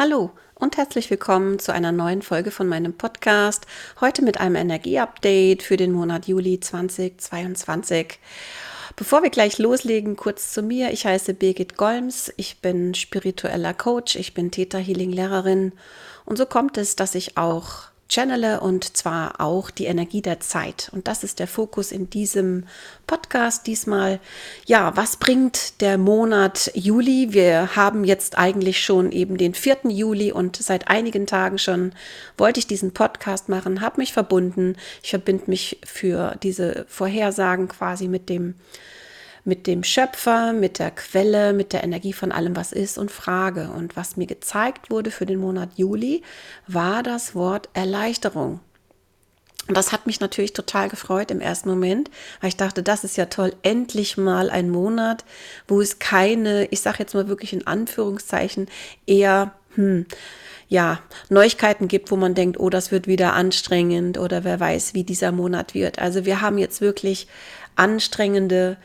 Hallo und herzlich willkommen zu einer neuen Folge von meinem Podcast. Heute mit einem Energieupdate für den Monat Juli 2022. Bevor wir gleich loslegen, kurz zu mir. Ich heiße Birgit Golms. Ich bin spiritueller Coach. Ich bin Theta Healing Lehrerin. Und so kommt es, dass ich auch channele und zwar auch die Energie der Zeit. Und das ist der Fokus in diesem Podcast diesmal. Ja, was bringt der Monat Juli? Wir haben jetzt eigentlich schon eben den 4. Juli und seit einigen Tagen schon wollte ich diesen Podcast machen, habe mich verbunden. Ich verbinde mich für diese Vorhersagen quasi mit dem mit dem Schöpfer, mit der Quelle, mit der Energie von allem, was ist und frage. Und was mir gezeigt wurde für den Monat Juli, war das Wort Erleichterung. Und das hat mich natürlich total gefreut im ersten Moment, weil ich dachte, das ist ja toll, endlich mal ein Monat, wo es keine, ich sage jetzt mal wirklich in Anführungszeichen, eher, hm, ja, Neuigkeiten gibt, wo man denkt, oh, das wird wieder anstrengend oder wer weiß, wie dieser Monat wird. Also wir haben jetzt wirklich anstrengende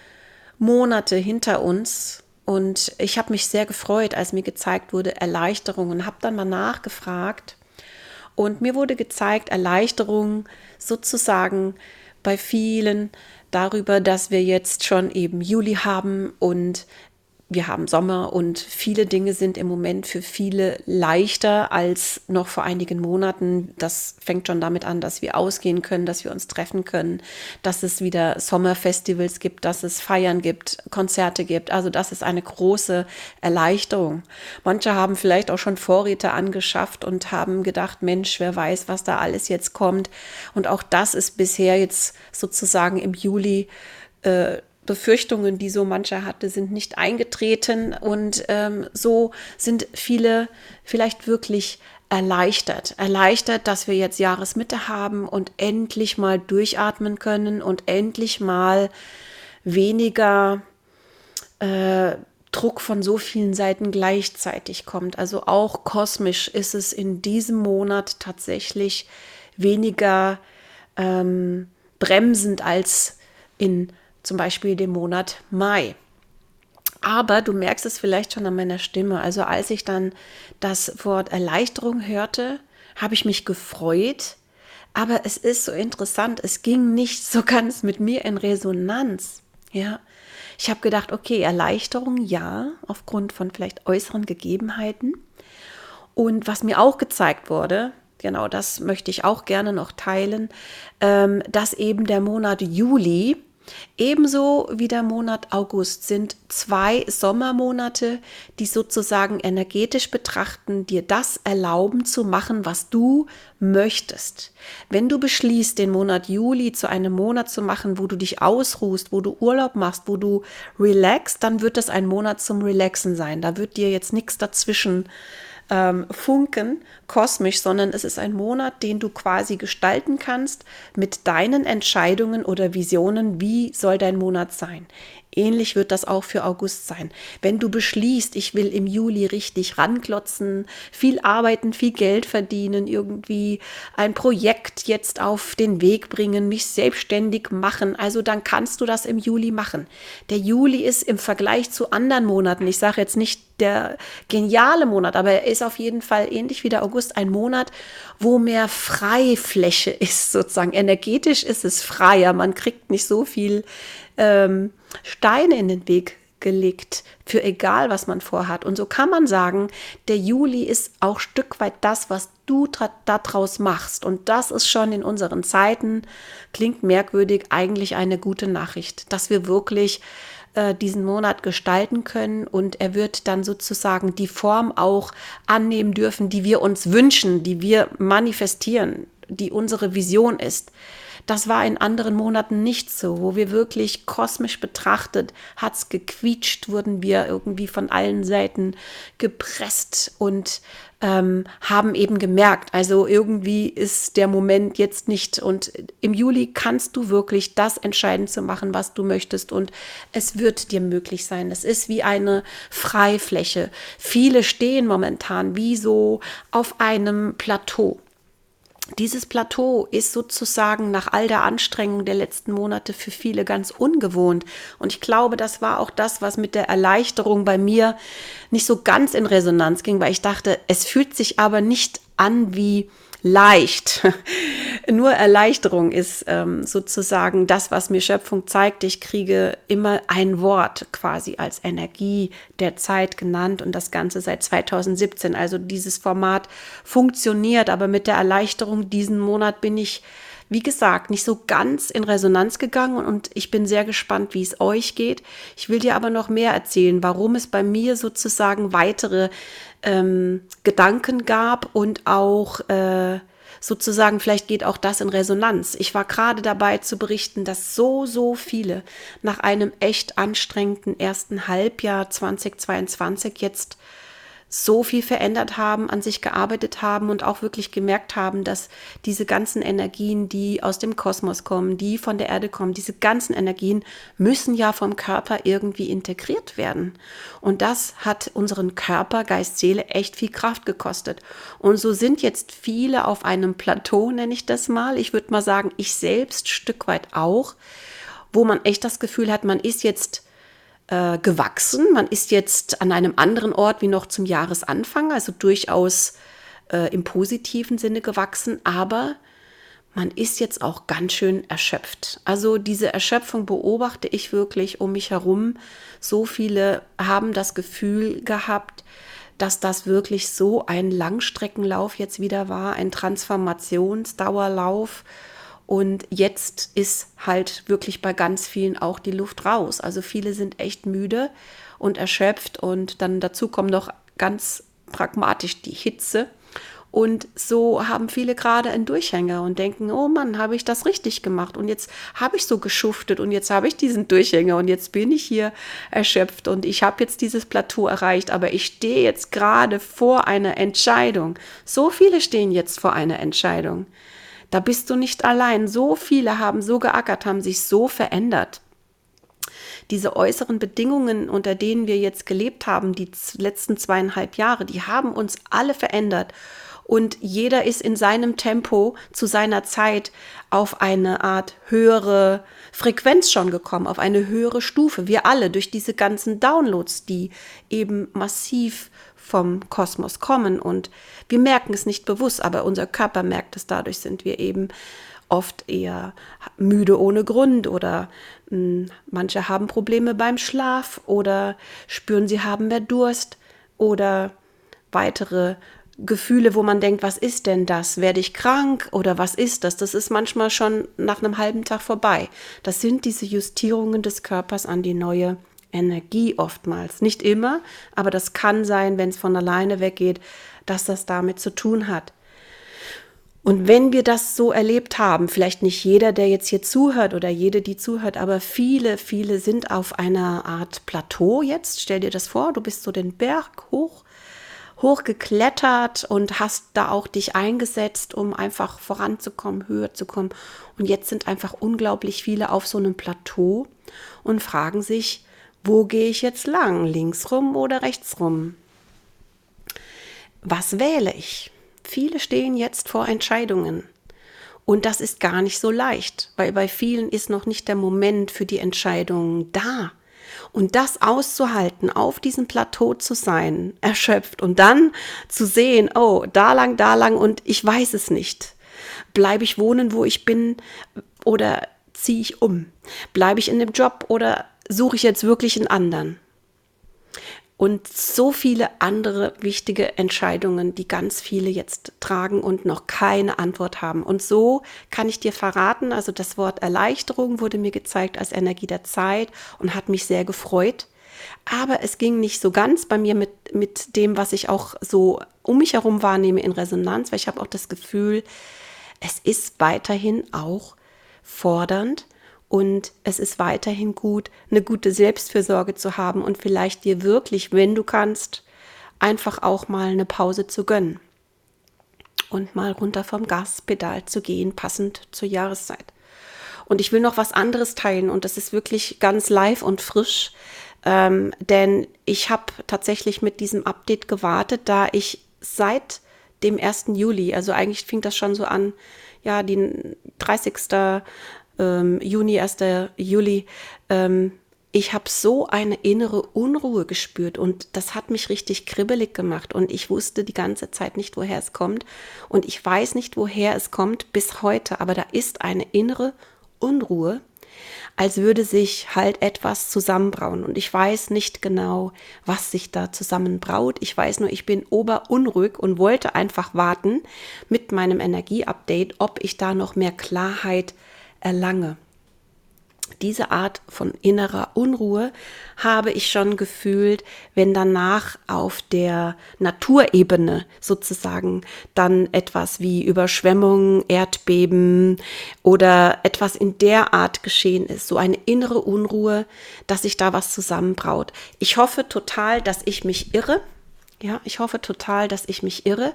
Monate hinter uns und ich habe mich sehr gefreut, als mir gezeigt wurde Erleichterung und habe dann mal nachgefragt. Und mir wurde gezeigt Erleichterung sozusagen bei vielen darüber, dass wir jetzt schon eben Juli haben und wir haben Sommer und viele Dinge sind im Moment für viele leichter als noch vor einigen Monaten. Das fängt schon damit an, dass wir ausgehen können, dass wir uns treffen können, dass es wieder Sommerfestivals gibt, dass es Feiern gibt, Konzerte gibt. Also das ist eine große Erleichterung. Manche haben vielleicht auch schon Vorräte angeschafft und haben gedacht, Mensch, wer weiß, was da alles jetzt kommt. Und auch das ist bisher jetzt sozusagen im Juli äh, Befürchtungen, die so mancher hatte, sind nicht eingetreten und ähm, so sind viele vielleicht wirklich erleichtert. Erleichtert, dass wir jetzt Jahresmitte haben und endlich mal durchatmen können und endlich mal weniger äh, Druck von so vielen Seiten gleichzeitig kommt. Also auch kosmisch ist es in diesem Monat tatsächlich weniger ähm, bremsend als in zum Beispiel dem Monat Mai. Aber du merkst es vielleicht schon an meiner Stimme. Also als ich dann das Wort Erleichterung hörte, habe ich mich gefreut. Aber es ist so interessant, es ging nicht so ganz mit mir in Resonanz. Ja, ich habe gedacht, okay, Erleichterung ja, aufgrund von vielleicht äußeren Gegebenheiten. Und was mir auch gezeigt wurde, genau das möchte ich auch gerne noch teilen, ähm, dass eben der Monat Juli Ebenso wie der Monat August sind zwei Sommermonate, die sozusagen energetisch betrachten, dir das erlauben zu machen, was du möchtest. Wenn du beschließt, den Monat Juli zu einem Monat zu machen, wo du dich ausruhst, wo du Urlaub machst, wo du relaxst, dann wird das ein Monat zum Relaxen sein. Da wird dir jetzt nichts dazwischen ähm, funken, kosmisch, sondern es ist ein Monat, den du quasi gestalten kannst mit deinen Entscheidungen oder Visionen, wie soll dein Monat sein. Ähnlich wird das auch für August sein. Wenn du beschließt, ich will im Juli richtig ranklotzen, viel arbeiten, viel Geld verdienen, irgendwie ein Projekt jetzt auf den Weg bringen, mich selbstständig machen, also dann kannst du das im Juli machen. Der Juli ist im Vergleich zu anderen Monaten, ich sage jetzt nicht der geniale Monat, aber er ist auf jeden Fall ähnlich wie der August ein Monat, wo mehr Freifläche ist, sozusagen. Energetisch ist es freier, man kriegt nicht so viel ähm, Steine in den Weg gelegt für egal, was man vorhat. Und so kann man sagen, der Juli ist auch Stück weit das, was du daraus machst. Und das ist schon in unseren Zeiten, klingt merkwürdig, eigentlich eine gute Nachricht, dass wir wirklich äh, diesen Monat gestalten können und er wird dann sozusagen die Form auch annehmen dürfen, die wir uns wünschen, die wir manifestieren, die unsere Vision ist. Das war in anderen Monaten nicht so, wo wir wirklich kosmisch betrachtet, hat's gequietscht, wurden wir irgendwie von allen Seiten gepresst und ähm, haben eben gemerkt, also irgendwie ist der Moment jetzt nicht. Und im Juli kannst du wirklich das entscheiden zu machen, was du möchtest. Und es wird dir möglich sein. Es ist wie eine Freifläche. Viele stehen momentan wie so auf einem Plateau dieses Plateau ist sozusagen nach all der Anstrengung der letzten Monate für viele ganz ungewohnt. Und ich glaube, das war auch das, was mit der Erleichterung bei mir nicht so ganz in Resonanz ging, weil ich dachte, es fühlt sich aber nicht an wie leicht. Nur Erleichterung ist ähm, sozusagen das, was mir Schöpfung zeigt. Ich kriege immer ein Wort quasi als Energie der Zeit genannt und das Ganze seit 2017. Also dieses Format funktioniert, aber mit der Erleichterung diesen Monat bin ich wie gesagt, nicht so ganz in Resonanz gegangen und ich bin sehr gespannt, wie es euch geht. Ich will dir aber noch mehr erzählen, warum es bei mir sozusagen weitere ähm, Gedanken gab und auch äh, sozusagen, vielleicht geht auch das in Resonanz. Ich war gerade dabei zu berichten, dass so, so viele nach einem echt anstrengenden ersten Halbjahr 2022 jetzt so viel verändert haben, an sich gearbeitet haben und auch wirklich gemerkt haben, dass diese ganzen Energien, die aus dem Kosmos kommen, die von der Erde kommen, diese ganzen Energien müssen ja vom Körper irgendwie integriert werden. Und das hat unseren Körper, Geist, Seele echt viel Kraft gekostet. Und so sind jetzt viele auf einem Plateau, nenne ich das mal. Ich würde mal sagen, ich selbst Stück weit auch, wo man echt das Gefühl hat, man ist jetzt äh, gewachsen. Man ist jetzt an einem anderen Ort wie noch zum Jahresanfang, also durchaus äh, im positiven Sinne gewachsen, aber man ist jetzt auch ganz schön erschöpft. Also diese Erschöpfung beobachte ich wirklich um mich herum. So viele haben das Gefühl gehabt, dass das wirklich so ein Langstreckenlauf jetzt wieder war, ein Transformationsdauerlauf und jetzt ist halt wirklich bei ganz vielen auch die Luft raus. Also viele sind echt müde und erschöpft und dann dazu kommt noch ganz pragmatisch die Hitze. Und so haben viele gerade einen Durchhänger und denken, oh Mann, habe ich das richtig gemacht und jetzt habe ich so geschuftet und jetzt habe ich diesen Durchhänger und jetzt bin ich hier erschöpft und ich habe jetzt dieses Plateau erreicht, aber ich stehe jetzt gerade vor einer Entscheidung. So viele stehen jetzt vor einer Entscheidung. Da bist du nicht allein. So viele haben so geackert, haben sich so verändert. Diese äußeren Bedingungen, unter denen wir jetzt gelebt haben, die letzten zweieinhalb Jahre, die haben uns alle verändert. Und jeder ist in seinem Tempo zu seiner Zeit auf eine Art höhere Frequenz schon gekommen, auf eine höhere Stufe. Wir alle durch diese ganzen Downloads, die eben massiv vom Kosmos kommen und wir merken es nicht bewusst, aber unser Körper merkt es. Dadurch sind wir eben oft eher müde ohne Grund oder mh, hm, manche haben Probleme beim Schlaf oder spüren, sie haben mehr Durst oder weitere Gefühle, wo man denkt, was ist denn das? Werde ich krank oder was ist das? Das ist manchmal schon nach einem halben Tag vorbei. Das sind diese Justierungen des Körpers an die neue Energie oftmals. Nicht immer, aber das kann sein, wenn es von alleine weggeht, dass das damit zu tun hat. Und wenn wir das so erlebt haben, vielleicht nicht jeder, der jetzt hier zuhört oder jede, die zuhört, aber viele, viele sind auf einer Art Plateau jetzt. Stell dir das vor, du bist so den Berg hoch, hochgeklettert und hast da auch dich eingesetzt, um einfach voranzukommen, höher zu kommen. Und jetzt sind einfach unglaublich viele auf so einem Plateau und fragen sich, wo gehe ich jetzt lang? Links rum oder rechts rum? Was wähle ich? Viele stehen jetzt vor Entscheidungen. Und das ist gar nicht so leicht, weil bei vielen ist noch nicht der Moment für die Entscheidung da. Und das auszuhalten, auf diesem Plateau zu sein, erschöpft und dann zu sehen, oh, da lang, da lang und ich weiß es nicht. Bleibe ich wohnen, wo ich bin oder ziehe ich um? Bleibe ich in dem Job oder suche ich jetzt wirklich einen anderen? Und so viele andere wichtige Entscheidungen, die ganz viele jetzt tragen und noch keine Antwort haben. Und so kann ich dir verraten, also das Wort Erleichterung wurde mir gezeigt als Energie der Zeit und hat mich sehr gefreut. Aber es ging nicht so ganz bei mir mit, mit dem, was ich auch so um mich herum wahrnehme in Resonanz, weil ich habe auch das Gefühl, es ist weiterhin auch fordernd, und es ist weiterhin gut, eine gute Selbstfürsorge zu haben und vielleicht dir wirklich, wenn du kannst, einfach auch mal eine Pause zu gönnen und mal runter vom Gaspedal zu gehen, passend zur Jahreszeit. Und ich will noch was anderes teilen und das ist wirklich ganz live und frisch, ähm, denn ich habe tatsächlich mit diesem Update gewartet, da ich seit dem 1. Juli. Also eigentlich fing das schon so an, ja, die 30. Ähm, Juni, 1. Juli. Ähm, ich habe so eine innere Unruhe gespürt und das hat mich richtig kribbelig gemacht und ich wusste die ganze Zeit nicht, woher es kommt und ich weiß nicht, woher es kommt bis heute, aber da ist eine innere Unruhe, als würde sich halt etwas zusammenbrauen und ich weiß nicht genau, was sich da zusammenbraut. Ich weiß nur, ich bin oberunruhig und wollte einfach warten mit meinem Energieupdate, ob ich da noch mehr Klarheit erlange diese Art von innerer Unruhe habe ich schon gefühlt, wenn danach auf der Naturebene sozusagen dann etwas wie Überschwemmungen, Erdbeben oder etwas in der Art geschehen ist. So eine innere Unruhe, dass sich da was zusammenbraut. Ich hoffe total, dass ich mich irre. Ja, ich hoffe total, dass ich mich irre.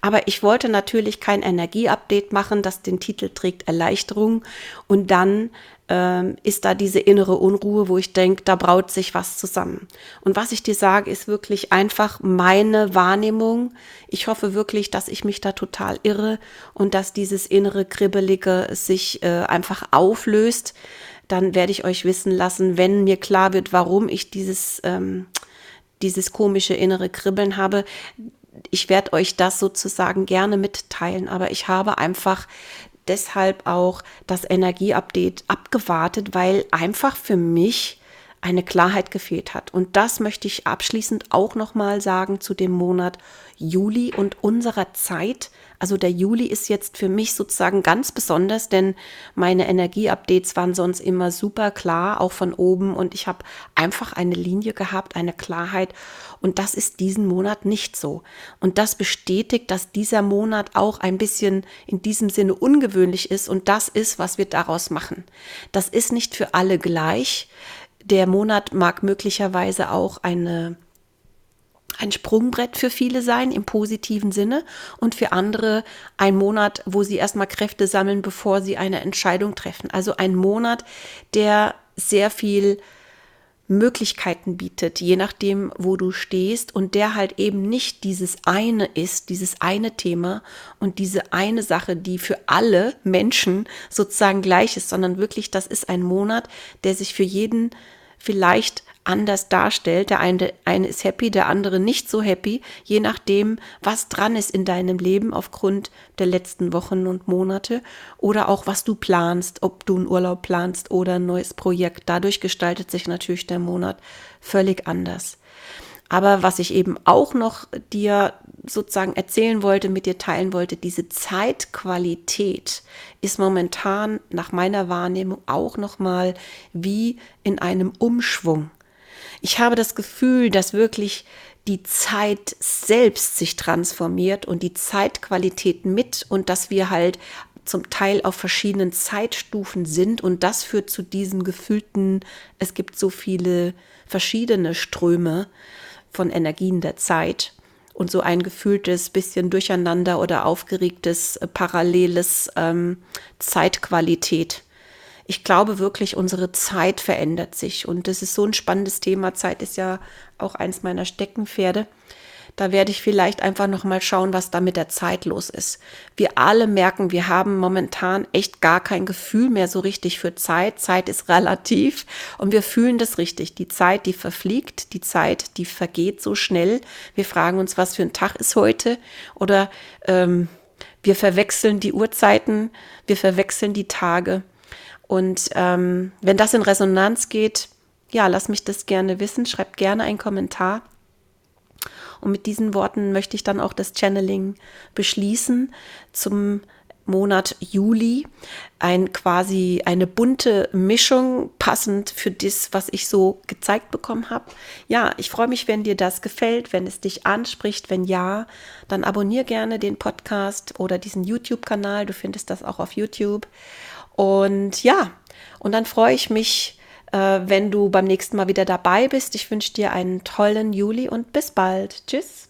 Aber ich wollte natürlich kein Energieupdate machen, das den Titel trägt Erleichterung und dann ähm, ist da diese innere Unruhe, wo ich denke, da braut sich was zusammen. Und was ich dir sage, ist wirklich einfach meine Wahrnehmung. Ich hoffe wirklich, dass ich mich da total irre und dass dieses innere Kribbelige sich äh, einfach auflöst. Dann werde ich euch wissen lassen, wenn mir klar wird, warum ich dieses, ähm, dieses komische innere Kribbeln habe. Ich werde euch das sozusagen gerne mitteilen, aber ich habe einfach deshalb auch das Energieupdate abgewartet, weil einfach für mich eine Klarheit gefehlt hat. Und das möchte ich abschließend auch nochmal sagen zu dem Monat Juli und unserer Zeit. Also der Juli ist jetzt für mich sozusagen ganz besonders, denn meine Energieupdates waren sonst immer super klar, auch von oben. Und ich habe einfach eine Linie gehabt, eine Klarheit. Und das ist diesen Monat nicht so. Und das bestätigt, dass dieser Monat auch ein bisschen in diesem Sinne ungewöhnlich ist. Und das ist, was wir daraus machen. Das ist nicht für alle gleich. Der Monat mag möglicherweise auch eine ein Sprungbrett für viele sein im positiven Sinne und für andere ein Monat, wo sie erstmal Kräfte sammeln, bevor sie eine Entscheidung treffen. Also ein Monat, der sehr viel Möglichkeiten bietet, je nachdem, wo du stehst und der halt eben nicht dieses eine ist, dieses eine Thema und diese eine Sache, die für alle Menschen sozusagen gleich ist, sondern wirklich, das ist ein Monat, der sich für jeden vielleicht anders darstellt. Der eine, eine ist happy, der andere nicht so happy, je nachdem, was dran ist in deinem Leben aufgrund der letzten Wochen und Monate oder auch was du planst, ob du einen Urlaub planst oder ein neues Projekt. Dadurch gestaltet sich natürlich der Monat völlig anders. Aber was ich eben auch noch dir sozusagen erzählen wollte, mit dir teilen wollte, diese Zeitqualität ist momentan nach meiner Wahrnehmung auch noch mal wie in einem Umschwung. Ich habe das Gefühl, dass wirklich die Zeit selbst sich transformiert und die Zeitqualität mit und dass wir halt zum Teil auf verschiedenen Zeitstufen sind und das führt zu diesen gefühlten, es gibt so viele verschiedene Ströme von Energien der Zeit und so ein gefühltes bisschen durcheinander oder aufgeregtes, äh, paralleles ähm, Zeitqualität ich glaube wirklich, unsere Zeit verändert sich. Und das ist so ein spannendes Thema. Zeit ist ja auch eins meiner Steckenpferde. Da werde ich vielleicht einfach noch mal schauen, was da mit der Zeit los ist. Wir alle merken, wir haben momentan echt gar kein Gefühl mehr so richtig für Zeit. Zeit ist relativ und wir fühlen das richtig. Die Zeit, die verfliegt, die Zeit, die vergeht so schnell. Wir fragen uns, was für ein Tag ist heute oder ähm, wir verwechseln die Uhrzeiten, wir verwechseln die Tage. Und ähm, wenn das in Resonanz geht, ja, lass mich das gerne wissen. Schreib gerne einen Kommentar. Und mit diesen Worten möchte ich dann auch das Channeling beschließen zum Monat Juli. Ein quasi eine bunte Mischung, passend für das, was ich so gezeigt bekommen habe. Ja, ich freue mich, wenn dir das gefällt, wenn es dich anspricht. Wenn ja, dann abonniere gerne den Podcast oder diesen YouTube-Kanal. Du findest das auch auf YouTube. Und ja, und dann freue ich mich, wenn du beim nächsten Mal wieder dabei bist. Ich wünsche dir einen tollen Juli und bis bald. Tschüss.